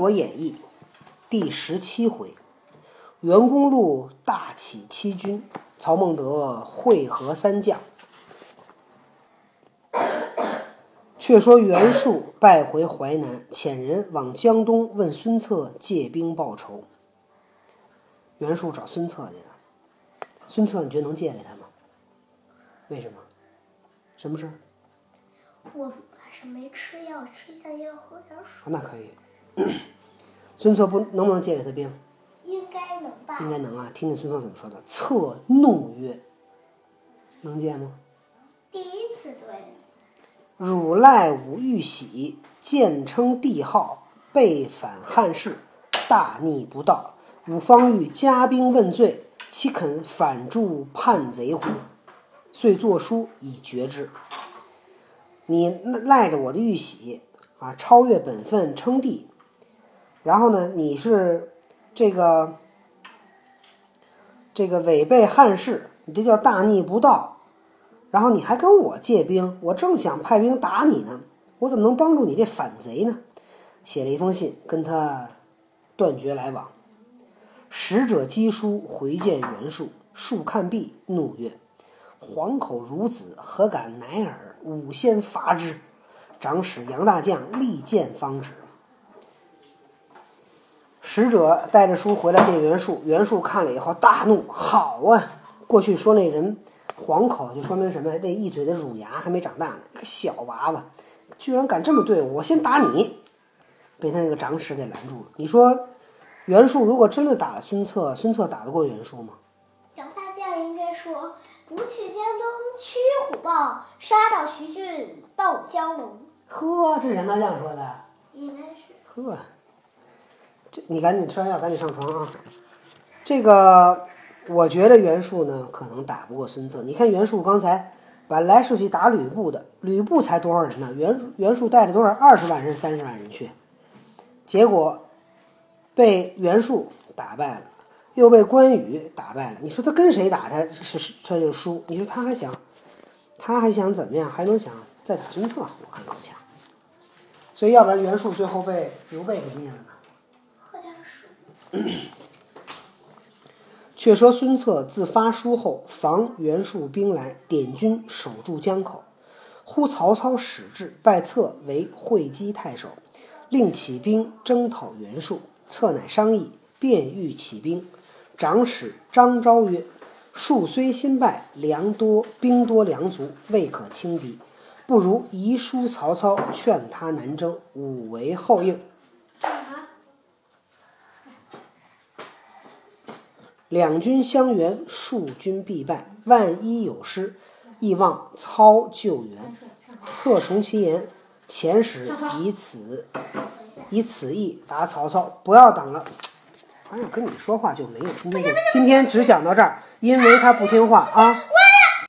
国演义》第十七回：袁公路大起七军，曹孟德会合三将。却说袁术败回淮南，遣人往江东问孙策借兵报仇。袁术找孙策去了。孙策，你觉得能借给他吗？为什么？什么事儿？我晚上没吃药，吃一下药，喝点水。啊，那可以。孙策不能不能借给他兵？应该能吧？应该能啊。听听孙策怎么说的。策怒曰：“能借吗？第一次对，汝赖吾玉玺，僭称帝号，背反汉室，大逆不道。吾方欲加兵问罪，岂肯反助叛贼乎？遂作书以绝之。你赖着我的玉玺啊，超越本分称帝，然后呢，你是这个这个违背汉室，你这叫大逆不道。然后你还跟我借兵，我正想派兵打你呢，我怎么能帮助你这反贼呢？写了一封信，跟他断绝来往。使者赍书回见袁术，术看毕，怒曰：“黄口孺子，何敢乃尔？吾先伐之！”长史杨大将力荐方止。使者带着书回来见袁术，袁术看了以后大怒：“好啊！过去说那人。”黄口就说明什么？那一嘴的乳牙还没长大呢，一个小娃娃，居然敢这么对我！我先打你，被他那个长史给拦住了。你说袁术如果真的打了孙策，孙策打得过袁术吗？杨大将应该说：“不去江东驱虎豹，杀到徐郡斗蛟龙。呵，这是杨大将说的。”应该是。呵，这你赶紧吃完药，赶紧上床啊！这个。我觉得袁术呢可能打不过孙策。你看袁术刚才本来是去打吕布的，吕布才多少人呢？袁袁术带着多少？二十万人、三十万人去，结果被袁术打败了，又被关羽打败了。你说他跟谁打，他是他就输。你说他还想，他还想怎么样？还能想再打孙策？我看够呛。所以要不然袁术最后被刘备给灭了？却说孙策自发书后，防袁术兵来，点军守住江口。呼曹操使至，拜策为会稽太守，令起兵征讨袁术。策乃商议，便欲起兵。长史张昭曰：“术虽新败，粮多兵多粮足，未可轻敌。不如遗书曹操，劝他南征，吾为后应。”两军相援，数军必败。万一有失，亦望操救援。策从其言，遣使以此以此意答曹操。不要等了，哎呀跟你说话就没有。今天就今天只讲到这儿，因为他不听话啊。